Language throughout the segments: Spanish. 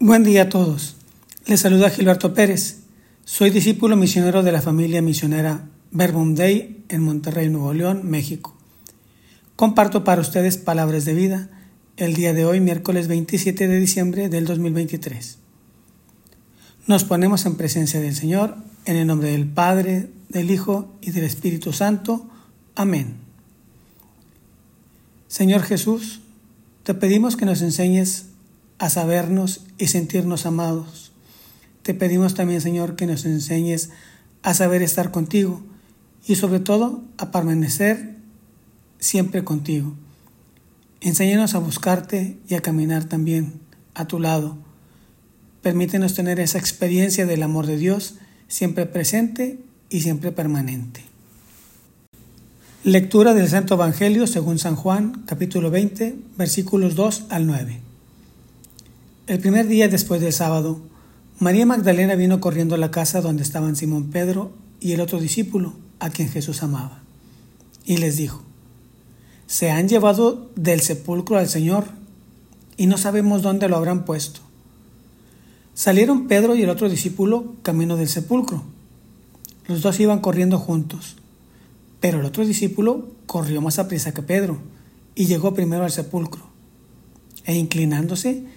Buen día a todos. Les saluda Gilberto Pérez. Soy discípulo misionero de la familia misionera Verbum Dei en Monterrey, Nuevo León, México. Comparto para ustedes palabras de vida el día de hoy, miércoles 27 de diciembre del 2023. Nos ponemos en presencia del Señor en el nombre del Padre, del Hijo y del Espíritu Santo. Amén. Señor Jesús, te pedimos que nos enseñes a sabernos y sentirnos amados. Te pedimos también, Señor, que nos enseñes a saber estar contigo y sobre todo a permanecer siempre contigo. Enséñanos a buscarte y a caminar también a tu lado. Permítenos tener esa experiencia del amor de Dios siempre presente y siempre permanente. Lectura del Santo Evangelio según San Juan, capítulo 20, versículos 2 al 9. El primer día después del sábado, María Magdalena vino corriendo a la casa donde estaban Simón Pedro y el otro discípulo, a quien Jesús amaba, y les dijo, Se han llevado del sepulcro al Señor, y no sabemos dónde lo habrán puesto. Salieron Pedro y el otro discípulo camino del sepulcro. Los dos iban corriendo juntos, pero el otro discípulo corrió más aprisa que Pedro y llegó primero al sepulcro, e inclinándose,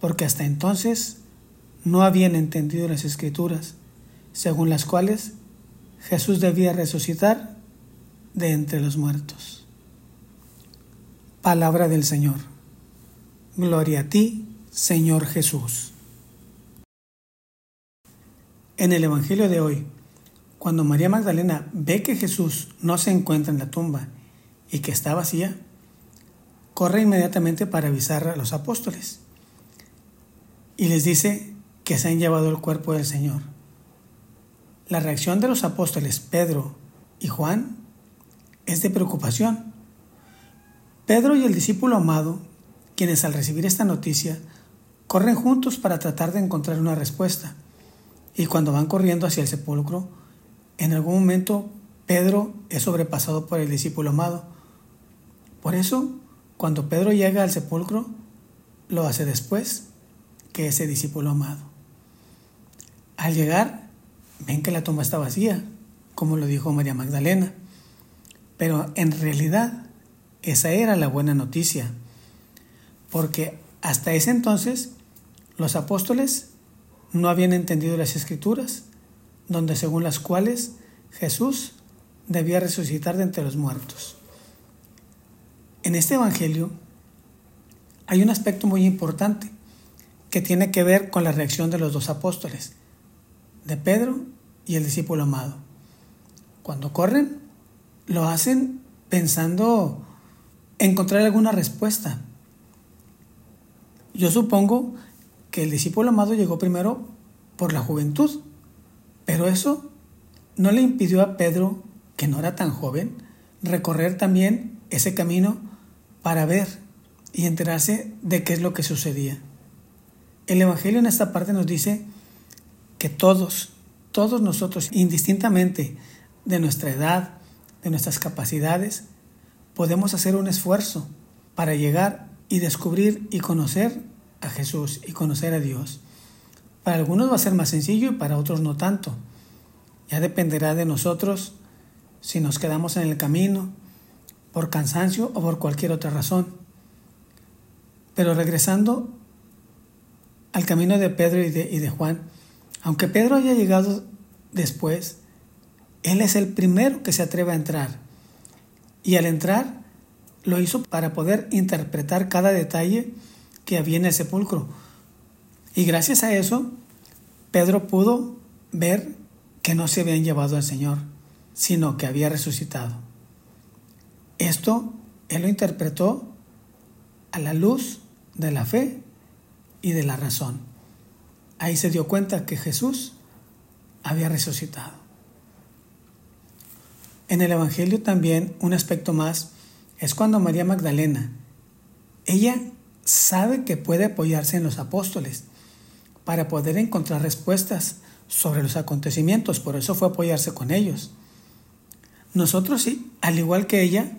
porque hasta entonces no habían entendido las escrituras, según las cuales Jesús debía resucitar de entre los muertos. Palabra del Señor. Gloria a ti, Señor Jesús. En el Evangelio de hoy, cuando María Magdalena ve que Jesús no se encuentra en la tumba y que está vacía, corre inmediatamente para avisar a los apóstoles y les dice que se han llevado el cuerpo del Señor. La reacción de los apóstoles Pedro y Juan es de preocupación. Pedro y el discípulo amado, quienes al recibir esta noticia corren juntos para tratar de encontrar una respuesta, y cuando van corriendo hacia el sepulcro, en algún momento Pedro es sobrepasado por el discípulo amado. Por eso, cuando Pedro llega al sepulcro, lo hace después que ese discípulo amado. Al llegar, ven que la tumba está vacía, como lo dijo María Magdalena. Pero en realidad esa era la buena noticia, porque hasta ese entonces los apóstoles no habían entendido las escrituras, donde según las cuales Jesús debía resucitar de entre los muertos. En este Evangelio hay un aspecto muy importante que tiene que ver con la reacción de los dos apóstoles, de Pedro y el discípulo amado. Cuando corren, lo hacen pensando encontrar alguna respuesta. Yo supongo que el discípulo amado llegó primero por la juventud, pero eso no le impidió a Pedro, que no era tan joven, recorrer también ese camino para ver y enterarse de qué es lo que sucedía. El Evangelio en esta parte nos dice que todos, todos nosotros, indistintamente de nuestra edad, de nuestras capacidades, podemos hacer un esfuerzo para llegar y descubrir y conocer a Jesús y conocer a Dios. Para algunos va a ser más sencillo y para otros no tanto. Ya dependerá de nosotros si nos quedamos en el camino por cansancio o por cualquier otra razón. Pero regresando al camino de Pedro y de, y de Juan, aunque Pedro haya llegado después, él es el primero que se atreve a entrar. Y al entrar, lo hizo para poder interpretar cada detalle que había en el sepulcro. Y gracias a eso, Pedro pudo ver que no se habían llevado al Señor, sino que había resucitado. Esto él lo interpretó a la luz de la fe y de la razón. Ahí se dio cuenta que Jesús había resucitado. En el Evangelio también un aspecto más es cuando María Magdalena, ella sabe que puede apoyarse en los apóstoles para poder encontrar respuestas sobre los acontecimientos, por eso fue apoyarse con ellos. Nosotros sí, al igual que ella,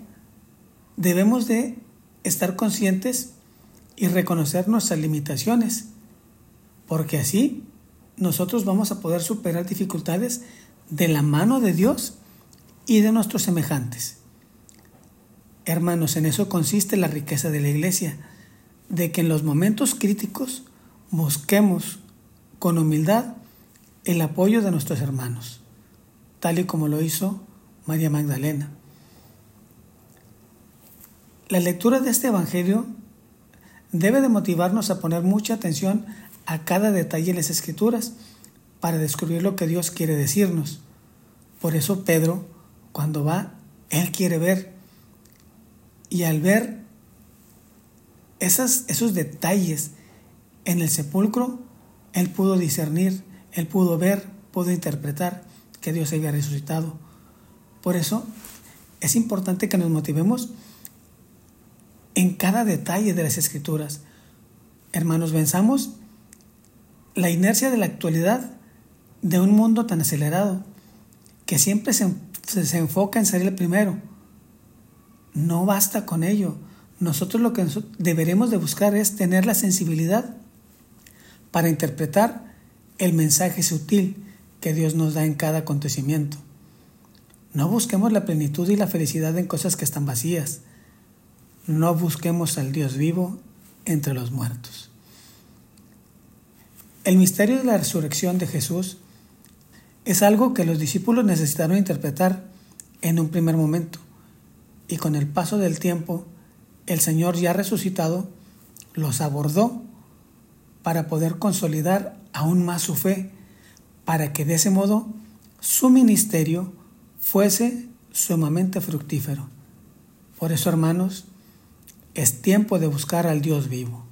debemos de estar conscientes y reconocer nuestras limitaciones, porque así nosotros vamos a poder superar dificultades de la mano de Dios y de nuestros semejantes. Hermanos, en eso consiste la riqueza de la iglesia, de que en los momentos críticos busquemos con humildad el apoyo de nuestros hermanos, tal y como lo hizo María Magdalena. La lectura de este Evangelio debe de motivarnos a poner mucha atención a cada detalle en las Escrituras para descubrir lo que Dios quiere decirnos. Por eso Pedro, cuando va, él quiere ver. Y al ver esas, esos detalles en el sepulcro, él pudo discernir, él pudo ver, pudo interpretar que Dios había resucitado. Por eso es importante que nos motivemos en cada detalle de las escrituras. Hermanos, venzamos la inercia de la actualidad de un mundo tan acelerado que siempre se, se, enfoca en ser el primero. No basta con ello. Nosotros lo que deberemos de buscar es tener la sensibilidad para interpretar el mensaje sutil que Dios nos da en cada acontecimiento. No busquemos la plenitud y la felicidad en cosas que están vacías. No busquemos al Dios vivo entre los muertos. El misterio de la resurrección de Jesús es algo que los discípulos necesitaron interpretar en un primer momento y con el paso del tiempo el Señor ya resucitado los abordó para poder consolidar aún más su fe, para que de ese modo su ministerio fuese sumamente fructífero. Por eso, hermanos, es tiempo de buscar al Dios vivo.